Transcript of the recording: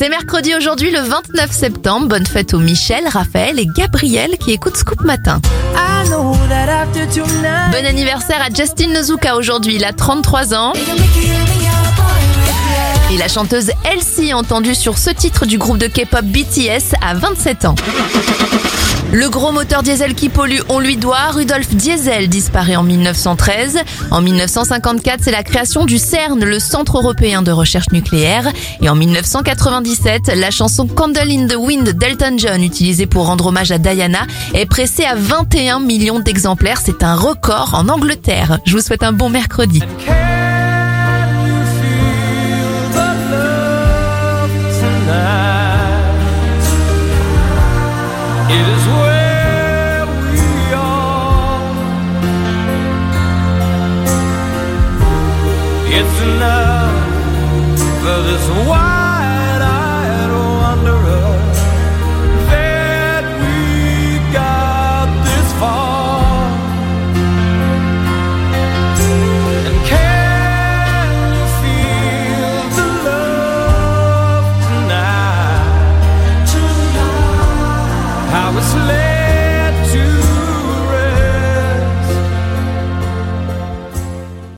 C'est mercredi aujourd'hui le 29 septembre. Bonne fête aux Michel, Raphaël et Gabriel qui écoutent Scoop Matin. Bon anniversaire à Justin Nozuka aujourd'hui, il a 33 ans. Et la chanteuse Elsie, entendue sur ce titre du groupe de K-pop BTS, a 27 ans. Le gros moteur diesel qui pollue, on lui doit. Rudolf Diesel disparaît en 1913. En 1954, c'est la création du CERN, le Centre européen de recherche nucléaire. Et en 1997, la chanson Candle in the Wind d'Elton John, utilisée pour rendre hommage à Diana, est pressée à 21 millions d'exemplaires. C'est un record en Angleterre. Je vous souhaite un bon mercredi. It's where we are. It's enough for this wide-eyed